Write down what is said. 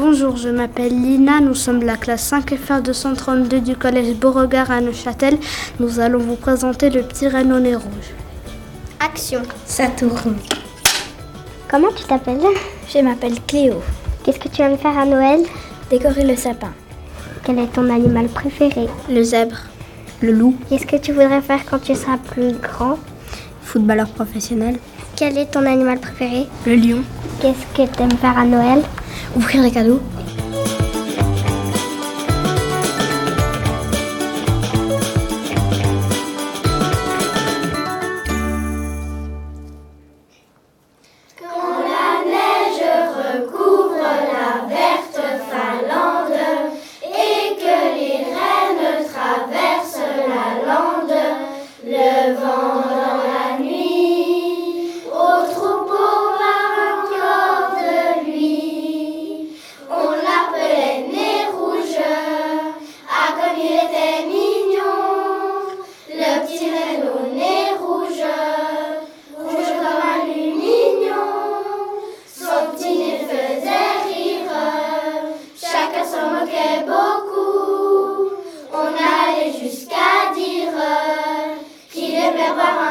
Bonjour, je m'appelle Lina, nous sommes la classe 5FR 232 du collège Beauregard à Neuchâtel. Nous allons vous présenter le petit nez rouge. Action. Ça tourne. Comment tu t'appelles? Je m'appelle Cléo. Qu'est-ce que tu aimes faire à Noël? Décorer le sapin. Quel est ton animal préféré? Le zèbre. Le loup. Qu'est-ce que tu voudrais faire quand tu seras plus grand? Footballeur professionnel. Quel est ton animal préféré? Le lion. Qu'est-ce que tu aimes faire à Noël? Ouvrir les cadeaux. bye